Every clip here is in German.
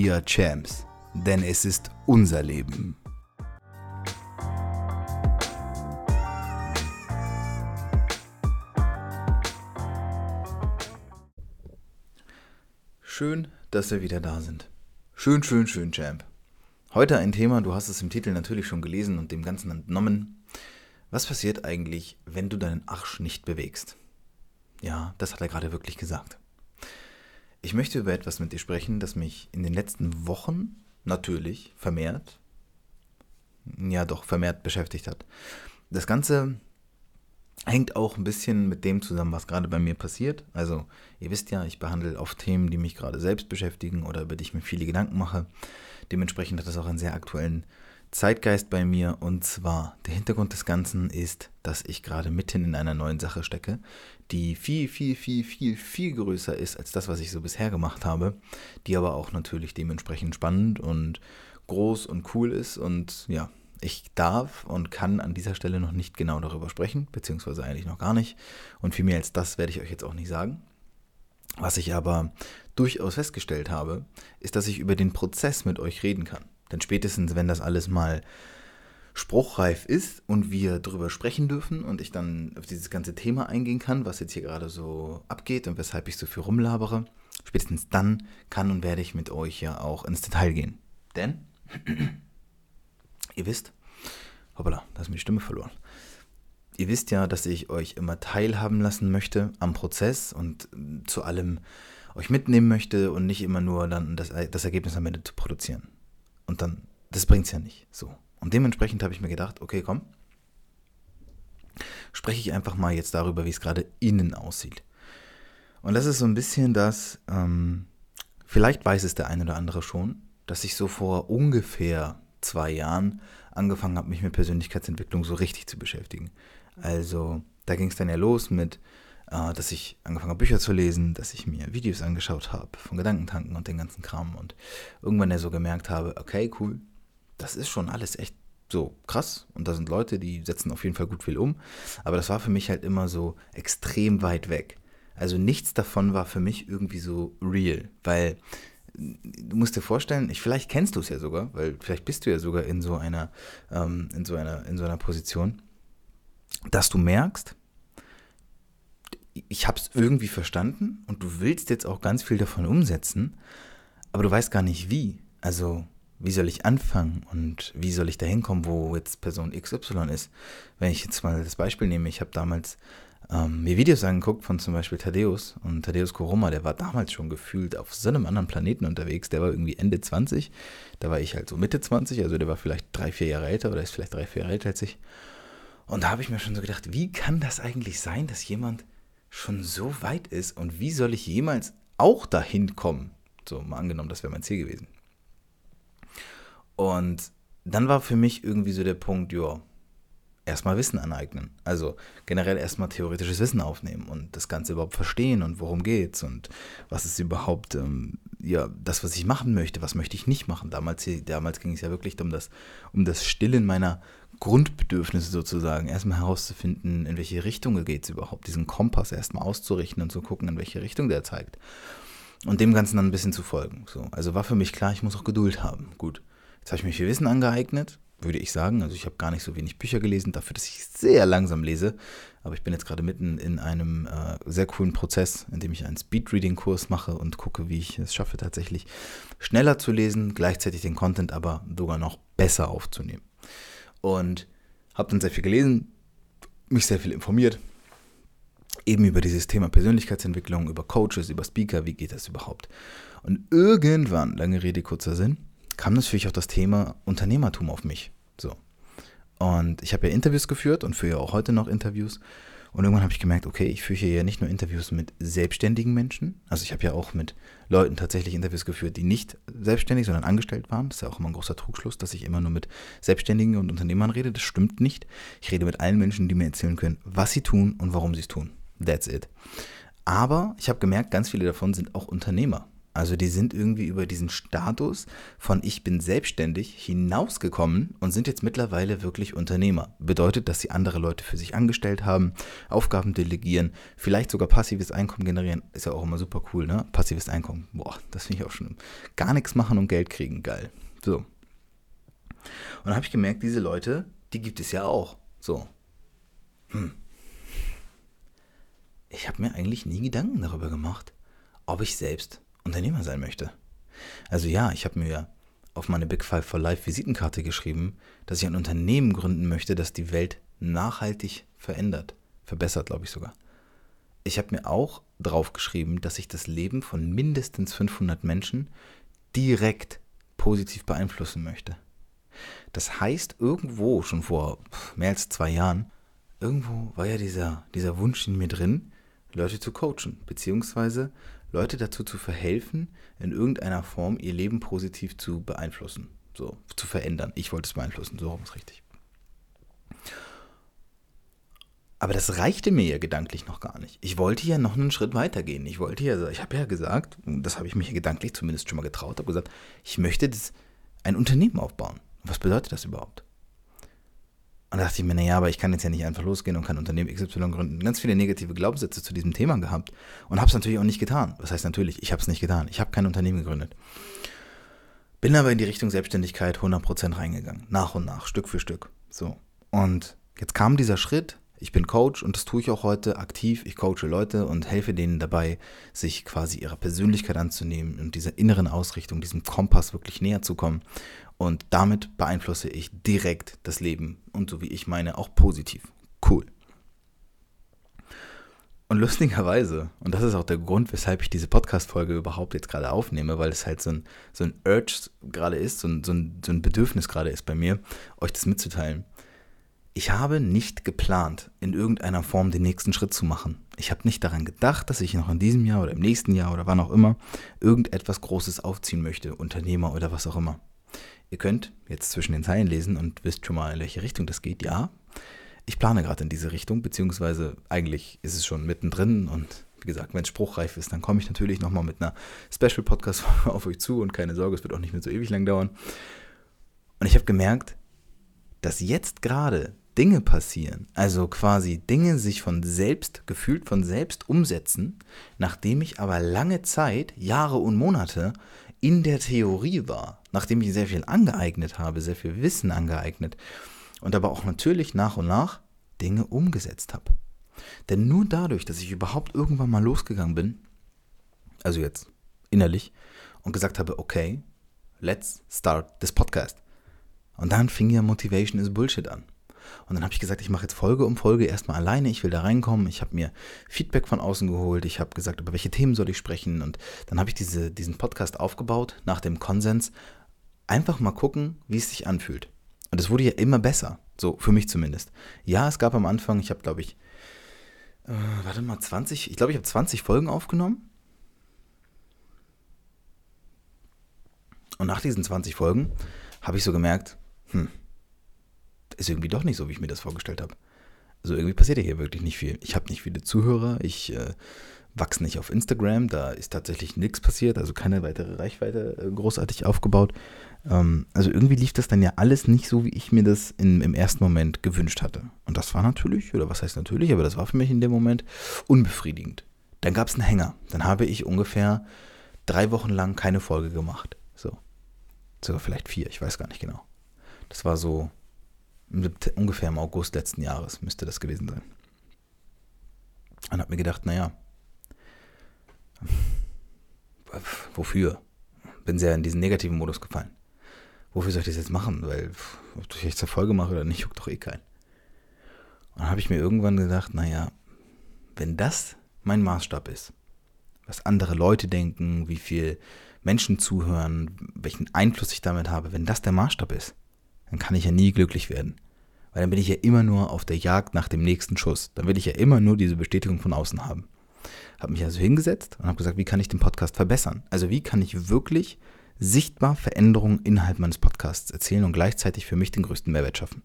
We are Champs, denn es ist unser Leben. Schön, dass wir wieder da sind. Schön, schön, schön, Champ. Heute ein Thema, du hast es im Titel natürlich schon gelesen und dem Ganzen entnommen. Was passiert eigentlich, wenn du deinen Arsch nicht bewegst? Ja, das hat er gerade wirklich gesagt. Ich möchte über etwas mit dir sprechen, das mich in den letzten Wochen natürlich vermehrt, ja doch vermehrt beschäftigt hat. Das Ganze hängt auch ein bisschen mit dem zusammen, was gerade bei mir passiert. Also ihr wisst ja, ich behandle oft Themen, die mich gerade selbst beschäftigen oder über die ich mir viele Gedanken mache. Dementsprechend hat das auch einen sehr aktuellen Zeitgeist bei mir. Und zwar, der Hintergrund des Ganzen ist, dass ich gerade mitten in einer neuen Sache stecke, die viel, viel, viel, viel, viel größer ist als das, was ich so bisher gemacht habe, die aber auch natürlich dementsprechend spannend und groß und cool ist. Und ja, ich darf und kann an dieser Stelle noch nicht genau darüber sprechen, beziehungsweise eigentlich noch gar nicht. Und viel mehr als das werde ich euch jetzt auch nicht sagen. Was ich aber durchaus festgestellt habe, ist, dass ich über den Prozess mit euch reden kann. Denn spätestens, wenn das alles mal spruchreif ist und wir darüber sprechen dürfen und ich dann auf dieses ganze Thema eingehen kann, was jetzt hier gerade so abgeht und weshalb ich so viel rumlabere, spätestens dann kann und werde ich mit euch ja auch ins Detail gehen. Denn, ihr wisst, hoppala, da ist mir die Stimme verloren. Ihr wisst ja, dass ich euch immer teilhaben lassen möchte am Prozess und zu allem euch mitnehmen möchte und nicht immer nur dann das, das Ergebnis am Ende zu produzieren. Und dann, das bringt es ja nicht. So. Und dementsprechend habe ich mir gedacht, okay, komm, spreche ich einfach mal jetzt darüber, wie es gerade innen aussieht. Und das ist so ein bisschen das, ähm, vielleicht weiß es der eine oder andere schon, dass ich so vor ungefähr zwei Jahren angefangen habe, mich mit Persönlichkeitsentwicklung so richtig zu beschäftigen. Also da ging es dann ja los mit dass ich angefangen habe, Bücher zu lesen, dass ich mir Videos angeschaut habe von Gedankentanken und den ganzen Kram und irgendwann ja so gemerkt habe, okay, cool, das ist schon alles echt so krass und da sind Leute, die setzen auf jeden Fall gut viel um, aber das war für mich halt immer so extrem weit weg. Also nichts davon war für mich irgendwie so real, weil du musst dir vorstellen, ich, vielleicht kennst du es ja sogar, weil vielleicht bist du ja sogar in so einer, ähm, in so einer, in so einer Position, dass du merkst, ich habe es irgendwie verstanden und du willst jetzt auch ganz viel davon umsetzen, aber du weißt gar nicht wie. Also, wie soll ich anfangen und wie soll ich da hinkommen, wo jetzt Person XY ist? Wenn ich jetzt mal das Beispiel nehme, ich habe damals ähm, mir Videos angeguckt von zum Beispiel Thaddeus und Thaddeus Koroma, der war damals schon gefühlt auf so einem anderen Planeten unterwegs, der war irgendwie Ende 20, da war ich halt so Mitte 20, also der war vielleicht drei, vier Jahre älter oder ist vielleicht drei, vier Jahre älter als ich. Und da habe ich mir schon so gedacht, wie kann das eigentlich sein, dass jemand schon so weit ist und wie soll ich jemals auch dahin kommen? So, mal angenommen, das wäre mein Ziel gewesen. Und dann war für mich irgendwie so der Punkt, ja, erstmal Wissen aneignen. Also generell erstmal theoretisches Wissen aufnehmen und das Ganze überhaupt verstehen und worum geht's und was ist überhaupt ähm, ja das, was ich machen möchte, was möchte ich nicht machen. Damals, damals ging es ja wirklich um das, um das Stillen meiner Grundbedürfnisse sozusagen. Erstmal herauszufinden, in welche Richtung es überhaupt, diesen Kompass erstmal auszurichten und zu gucken, in welche Richtung der zeigt. Und dem Ganzen dann ein bisschen zu folgen. So, also war für mich klar, ich muss auch Geduld haben. Gut, jetzt habe ich mir viel Wissen angeeignet würde ich sagen. Also ich habe gar nicht so wenig Bücher gelesen, dafür, dass ich sehr langsam lese. Aber ich bin jetzt gerade mitten in einem äh, sehr coolen Prozess, in dem ich einen Speedreading-Kurs mache und gucke, wie ich es schaffe, tatsächlich schneller zu lesen, gleichzeitig den Content aber sogar noch besser aufzunehmen. Und habe dann sehr viel gelesen, mich sehr viel informiert, eben über dieses Thema Persönlichkeitsentwicklung, über Coaches, über Speaker, wie geht das überhaupt? Und irgendwann, lange Rede, kurzer Sinn, kam natürlich auch das Thema Unternehmertum auf mich. So. Und ich habe ja Interviews geführt und führe ja auch heute noch Interviews. Und irgendwann habe ich gemerkt, okay, ich führe hier ja nicht nur Interviews mit selbstständigen Menschen. Also ich habe ja auch mit Leuten tatsächlich Interviews geführt, die nicht selbstständig, sondern angestellt waren. Das ist ja auch immer ein großer Trugschluss, dass ich immer nur mit Selbstständigen und Unternehmern rede. Das stimmt nicht. Ich rede mit allen Menschen, die mir erzählen können, was sie tun und warum sie es tun. That's it. Aber ich habe gemerkt, ganz viele davon sind auch Unternehmer. Also die sind irgendwie über diesen Status von ich bin selbstständig hinausgekommen und sind jetzt mittlerweile wirklich Unternehmer. Bedeutet, dass sie andere Leute für sich angestellt haben, Aufgaben delegieren, vielleicht sogar passives Einkommen generieren. Ist ja auch immer super cool, ne? Passives Einkommen. Boah, das finde ich auch schon. Gar nichts machen und Geld kriegen. Geil. So. Und dann habe ich gemerkt, diese Leute, die gibt es ja auch. So. Hm. Ich habe mir eigentlich nie Gedanken darüber gemacht, ob ich selbst Unternehmer sein möchte. Also ja, ich habe mir auf meine Big Five for Life Visitenkarte geschrieben, dass ich ein Unternehmen gründen möchte, das die Welt nachhaltig verändert, verbessert, glaube ich sogar. Ich habe mir auch drauf geschrieben, dass ich das Leben von mindestens 500 Menschen direkt positiv beeinflussen möchte. Das heißt, irgendwo, schon vor mehr als zwei Jahren, irgendwo war ja dieser, dieser Wunsch in mir drin, Leute zu coachen, beziehungsweise Leute dazu zu verhelfen, in irgendeiner Form ihr Leben positiv zu beeinflussen, so zu verändern. Ich wollte es beeinflussen, so rum ist richtig. Aber das reichte mir ja gedanklich noch gar nicht. Ich wollte ja noch einen Schritt weiter gehen. Ich wollte ja, ich habe ja gesagt, das habe ich mich gedanklich zumindest schon mal getraut, habe gesagt, ich möchte das, ein Unternehmen aufbauen. Was bedeutet das überhaupt? Und da dachte ich mir, naja, aber ich kann jetzt ja nicht einfach losgehen und kann Unternehmen XY gründen. Ganz viele negative Glaubenssätze zu diesem Thema gehabt und habe es natürlich auch nicht getan. Was heißt natürlich, ich habe es nicht getan. Ich habe kein Unternehmen gegründet. Bin aber in die Richtung Selbstständigkeit 100% reingegangen. Nach und nach, Stück für Stück. So. Und jetzt kam dieser Schritt. Ich bin Coach und das tue ich auch heute aktiv. Ich coache Leute und helfe denen dabei, sich quasi ihrer Persönlichkeit anzunehmen und dieser inneren Ausrichtung, diesem Kompass wirklich näher zu kommen und damit beeinflusse ich direkt das Leben und so wie ich meine auch positiv. Cool. Und lustigerweise, und das ist auch der Grund, weshalb ich diese Podcast-Folge überhaupt jetzt gerade aufnehme, weil es halt so ein, so ein Urge gerade ist, so ein, so, ein, so ein Bedürfnis gerade ist bei mir, euch das mitzuteilen. Ich habe nicht geplant, in irgendeiner Form den nächsten Schritt zu machen. Ich habe nicht daran gedacht, dass ich noch in diesem Jahr oder im nächsten Jahr oder wann auch immer irgendetwas Großes aufziehen möchte, Unternehmer oder was auch immer. Ihr könnt jetzt zwischen den Zeilen lesen und wisst schon mal, in welche Richtung das geht. Ja, ich plane gerade in diese Richtung, beziehungsweise eigentlich ist es schon mittendrin und wie gesagt, wenn es spruchreif ist, dann komme ich natürlich nochmal mit einer Special-Podcast auf euch zu und keine Sorge, es wird auch nicht mehr so ewig lang dauern. Und ich habe gemerkt, dass jetzt gerade Dinge passieren, also quasi Dinge sich von selbst, gefühlt von selbst umsetzen, nachdem ich aber lange Zeit, Jahre und Monate in der Theorie war, nachdem ich sehr viel angeeignet habe, sehr viel Wissen angeeignet und aber auch natürlich nach und nach Dinge umgesetzt habe. Denn nur dadurch, dass ich überhaupt irgendwann mal losgegangen bin, also jetzt innerlich, und gesagt habe, okay, let's start this podcast. Und dann fing ja Motivation is Bullshit an. Und dann habe ich gesagt, ich mache jetzt Folge um Folge erstmal alleine, ich will da reinkommen. Ich habe mir Feedback von außen geholt, ich habe gesagt, über welche Themen soll ich sprechen. Und dann habe ich diese, diesen Podcast aufgebaut nach dem Konsens. Einfach mal gucken, wie es sich anfühlt. Und es wurde ja immer besser, so für mich zumindest. Ja, es gab am Anfang, ich habe glaube ich, äh, warte mal, 20, ich glaube, ich habe 20 Folgen aufgenommen. Und nach diesen 20 Folgen habe ich so gemerkt, hm, ist irgendwie doch nicht so, wie ich mir das vorgestellt habe. Also irgendwie passiert ja hier wirklich nicht viel. Ich habe nicht viele Zuhörer, ich äh, wachse nicht auf Instagram, da ist tatsächlich nichts passiert, also keine weitere Reichweite äh, großartig aufgebaut. Ähm, also irgendwie lief das dann ja alles nicht so, wie ich mir das in, im ersten Moment gewünscht hatte. Und das war natürlich, oder was heißt natürlich, aber das war für mich in dem Moment unbefriedigend. Dann gab es einen Hänger. Dann habe ich ungefähr drei Wochen lang keine Folge gemacht. So. Sogar vielleicht vier, ich weiß gar nicht genau. Das war so ungefähr im August letzten Jahres, müsste das gewesen sein. Und habe mir gedacht, naja, wofür? Bin sehr in diesen negativen Modus gefallen. Wofür soll ich das jetzt machen? Weil, ob ich jetzt Erfolge mache oder nicht, juckt doch eh keinen. Und habe ich mir irgendwann gedacht, naja, wenn das mein Maßstab ist, was andere Leute denken, wie viel Menschen zuhören, welchen Einfluss ich damit habe, wenn das der Maßstab ist, dann kann ich ja nie glücklich werden. Weil dann bin ich ja immer nur auf der Jagd nach dem nächsten Schuss. Dann will ich ja immer nur diese Bestätigung von außen haben. Habe mich also hingesetzt und habe gesagt, wie kann ich den Podcast verbessern? Also wie kann ich wirklich sichtbar Veränderungen innerhalb meines Podcasts erzählen und gleichzeitig für mich den größten Mehrwert schaffen.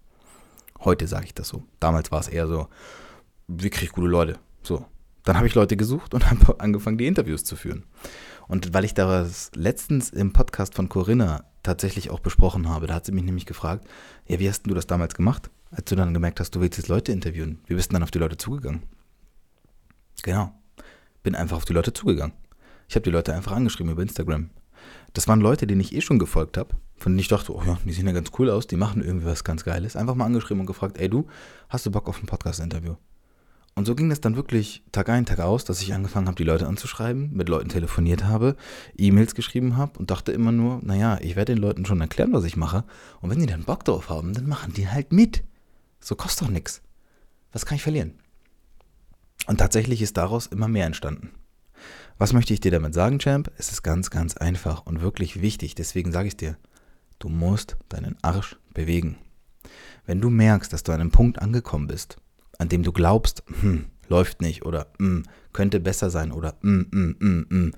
Heute sage ich das so. Damals war es eher so, wie kriege ich gute Leute? So. Dann habe ich Leute gesucht und habe angefangen, die Interviews zu führen. Und weil ich das letztens im Podcast von Corinna tatsächlich auch besprochen habe, da hat sie mich nämlich gefragt, ja, wie hast du das damals gemacht, als du dann gemerkt hast, du willst jetzt Leute interviewen? Wie bist du dann auf die Leute zugegangen? Genau. Bin einfach auf die Leute zugegangen. Ich habe die Leute einfach angeschrieben über Instagram. Das waren Leute, denen ich eh schon gefolgt habe, von denen ich dachte, oh ja, die sehen ja ganz cool aus, die machen irgendwie was ganz Geiles. Einfach mal angeschrieben und gefragt, ey du, hast du Bock auf ein Podcast-Interview? Und so ging das dann wirklich Tag ein, Tag aus, dass ich angefangen habe, die Leute anzuschreiben, mit Leuten telefoniert habe, E-Mails geschrieben habe und dachte immer nur, naja, ich werde den Leuten schon erklären, was ich mache. Und wenn die dann Bock drauf haben, dann machen die halt mit. So kostet doch nichts. Was kann ich verlieren? Und tatsächlich ist daraus immer mehr entstanden. Was möchte ich dir damit sagen, Champ? Es ist ganz, ganz einfach und wirklich wichtig. Deswegen sage ich dir, du musst deinen Arsch bewegen. Wenn du merkst, dass du an einem Punkt angekommen bist, an dem du glaubst, hm, läuft nicht oder hm, könnte besser sein oder hm, hm, hm, hm,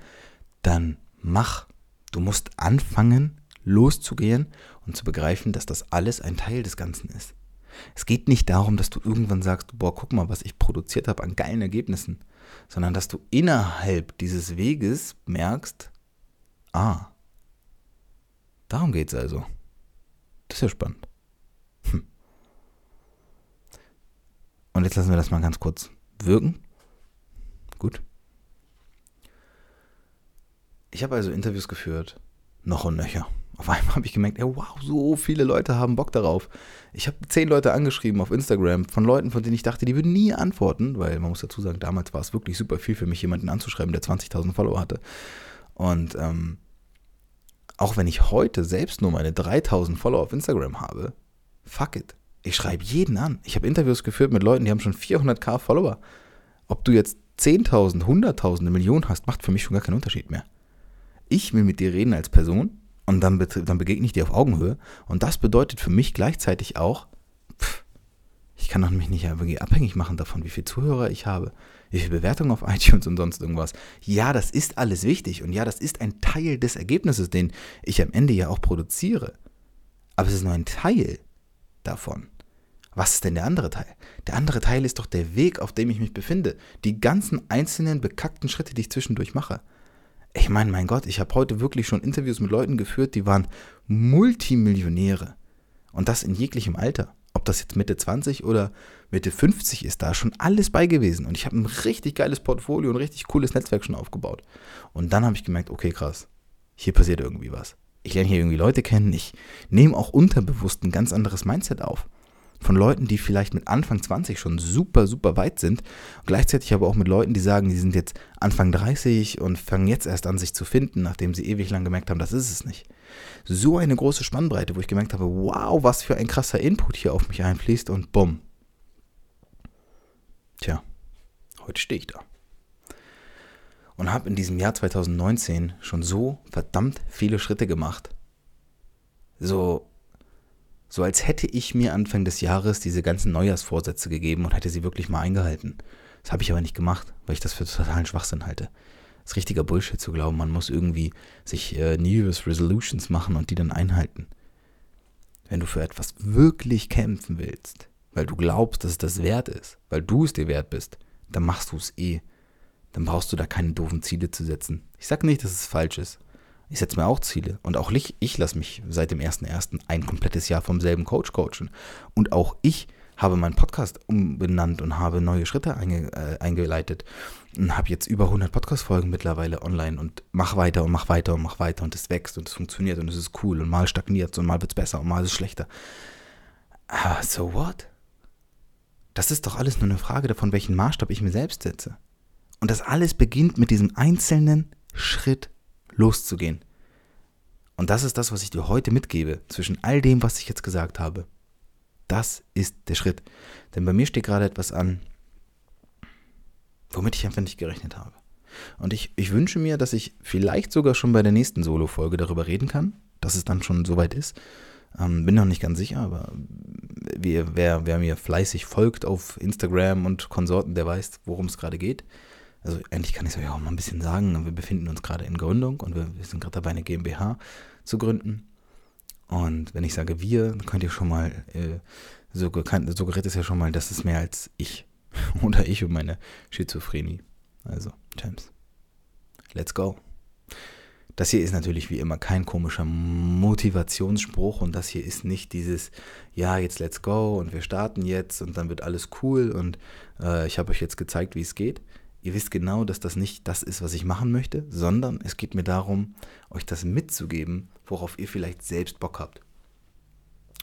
dann mach. Du musst anfangen, loszugehen und zu begreifen, dass das alles ein Teil des Ganzen ist. Es geht nicht darum, dass du irgendwann sagst, boah, guck mal, was ich produziert habe an geilen Ergebnissen, sondern dass du innerhalb dieses Weges merkst, ah, darum geht es also. Das ist ja spannend. Und jetzt lassen wir das mal ganz kurz wirken. Gut. Ich habe also Interviews geführt, noch und nöcher. Auf einmal habe ich gemerkt, ey, wow, so viele Leute haben Bock darauf. Ich habe zehn Leute angeschrieben auf Instagram von Leuten, von denen ich dachte, die würden nie antworten, weil man muss dazu sagen, damals war es wirklich super viel für mich, jemanden anzuschreiben, der 20.000 Follower hatte. Und ähm, auch wenn ich heute selbst nur meine 3.000 Follower auf Instagram habe, fuck it. Ich schreibe jeden an. Ich habe Interviews geführt mit Leuten, die haben schon 400k Follower. Ob du jetzt 10.000, 100.000, eine Million hast, macht für mich schon gar keinen Unterschied mehr. Ich will mit dir reden als Person und dann, dann begegne ich dir auf Augenhöhe. Und das bedeutet für mich gleichzeitig auch, pff, ich kann mich nicht abhängig machen davon, wie viele Zuhörer ich habe, wie viele Bewertungen auf iTunes und sonst irgendwas. Ja, das ist alles wichtig und ja, das ist ein Teil des Ergebnisses, den ich am Ende ja auch produziere. Aber es ist nur ein Teil davon. Was ist denn der andere Teil? Der andere Teil ist doch der Weg, auf dem ich mich befinde. Die ganzen einzelnen bekackten Schritte, die ich zwischendurch mache ich meine, mein Gott, ich habe heute wirklich schon Interviews mit Leuten geführt, die waren Multimillionäre. Und das in jeglichem Alter. Ob das jetzt Mitte 20 oder Mitte 50 ist, da schon alles bei gewesen. Und ich habe ein richtig geiles Portfolio und ein richtig cooles Netzwerk schon aufgebaut. Und dann habe ich gemerkt, okay, krass, hier passiert irgendwie was. Ich lerne hier irgendwie Leute kennen. Ich nehme auch unterbewusst ein ganz anderes Mindset auf von Leuten, die vielleicht mit Anfang 20 schon super, super weit sind. Gleichzeitig aber auch mit Leuten, die sagen, die sind jetzt Anfang 30 und fangen jetzt erst an, sich zu finden, nachdem sie ewig lang gemerkt haben, das ist es nicht. So eine große Spannbreite, wo ich gemerkt habe, wow, was für ein krasser Input hier auf mich einfließt und bumm. Tja, heute stehe ich da. Und habe in diesem Jahr 2019 schon so verdammt viele Schritte gemacht. So so als hätte ich mir Anfang des Jahres diese ganzen Neujahrsvorsätze gegeben und hätte sie wirklich mal eingehalten. Das habe ich aber nicht gemacht, weil ich das für totalen Schwachsinn halte. Das ist richtiger Bullshit zu glauben, man muss irgendwie sich äh, New Year's Resolutions machen und die dann einhalten. Wenn du für etwas wirklich kämpfen willst, weil du glaubst, dass es das wert ist, weil du es dir wert bist, dann machst du es eh. Dann brauchst du da keine doofen Ziele zu setzen. Ich sage nicht, dass es falsch ist. Ich setze mir auch Ziele. Und auch ich, ich lasse mich seit dem 1.1. ein komplettes Jahr vom selben Coach coachen. Und auch ich habe meinen Podcast umbenannt und habe neue Schritte einge, äh, eingeleitet und habe jetzt über 100 Podcast-Folgen mittlerweile online und mach weiter und mach weiter und mach weiter und es wächst und es funktioniert und es ist cool und mal stagniert es und mal wird es besser und mal ist es schlechter. Aber so what? Das ist doch alles nur eine Frage davon, welchen Maßstab ich mir selbst setze. Und das alles beginnt mit diesem einzelnen Schritt loszugehen. Und das ist das, was ich dir heute mitgebe, zwischen all dem, was ich jetzt gesagt habe. Das ist der Schritt. Denn bei mir steht gerade etwas an, womit ich einfach nicht gerechnet habe. Und ich, ich wünsche mir, dass ich vielleicht sogar schon bei der nächsten Solo-Folge darüber reden kann, dass es dann schon soweit ist. Ähm, bin noch nicht ganz sicher, aber wer, wer, wer mir fleißig folgt auf Instagram und Konsorten, der weiß, worum es gerade geht. Also endlich kann ich es euch auch mal ein bisschen sagen. Wir befinden uns gerade in Gründung und wir, sind gerade dabei, eine GmbH zu gründen. Und wenn ich sage wir, dann könnt ihr schon mal, äh, so, suggeriert es ja schon mal, das ist mehr als ich. Oder ich und meine Schizophrenie. Also, James. Let's go. Das hier ist natürlich wie immer kein komischer Motivationsspruch und das hier ist nicht dieses, ja, jetzt let's go und wir starten jetzt und dann wird alles cool und äh, ich habe euch jetzt gezeigt, wie es geht. Ihr wisst genau, dass das nicht das ist, was ich machen möchte, sondern es geht mir darum, euch das mitzugeben, worauf ihr vielleicht selbst Bock habt.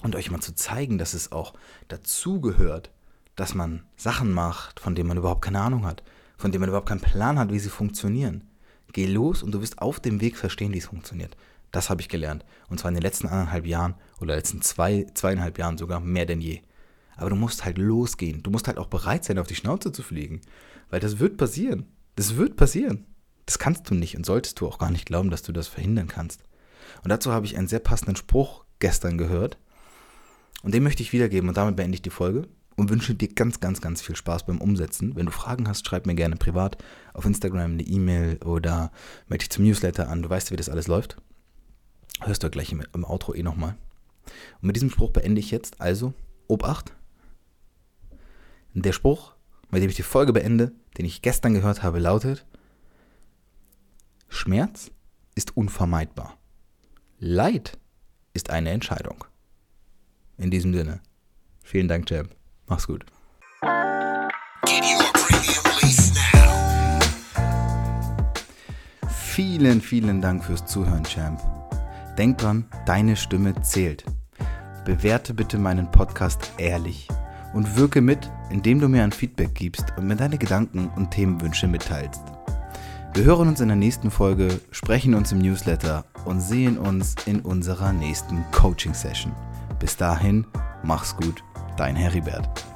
Und euch mal zu zeigen, dass es auch dazugehört, dass man Sachen macht, von denen man überhaupt keine Ahnung hat, von denen man überhaupt keinen Plan hat, wie sie funktionieren. Geh los und du wirst auf dem Weg verstehen, wie es funktioniert. Das habe ich gelernt. Und zwar in den letzten anderthalb Jahren oder letzten zwei, zweieinhalb Jahren sogar mehr denn je. Aber du musst halt losgehen. Du musst halt auch bereit sein, auf die Schnauze zu fliegen. Weil das wird passieren. Das wird passieren. Das kannst du nicht und solltest du auch gar nicht glauben, dass du das verhindern kannst. Und dazu habe ich einen sehr passenden Spruch gestern gehört. Und den möchte ich wiedergeben und damit beende ich die Folge und wünsche dir ganz, ganz, ganz viel Spaß beim Umsetzen. Wenn du Fragen hast, schreib mir gerne privat auf Instagram eine E-Mail oder melde dich zum Newsletter an. Du weißt, wie das alles läuft. Hörst du gleich im, im Outro eh nochmal. Und mit diesem Spruch beende ich jetzt also Obacht. Der Spruch, mit dem ich die Folge beende, den ich gestern gehört habe, lautet: Schmerz ist unvermeidbar. Leid ist eine Entscheidung. In diesem Sinne, vielen Dank, Jam. Mach's gut. Vielen, vielen Dank fürs Zuhören, Champ. Denk dran, deine Stimme zählt. Bewerte bitte meinen Podcast ehrlich und wirke mit, indem du mir ein Feedback gibst und mir deine Gedanken und Themenwünsche mitteilst. Wir hören uns in der nächsten Folge, sprechen uns im Newsletter und sehen uns in unserer nächsten Coaching-Session. Bis dahin, mach's gut, dein Heribert.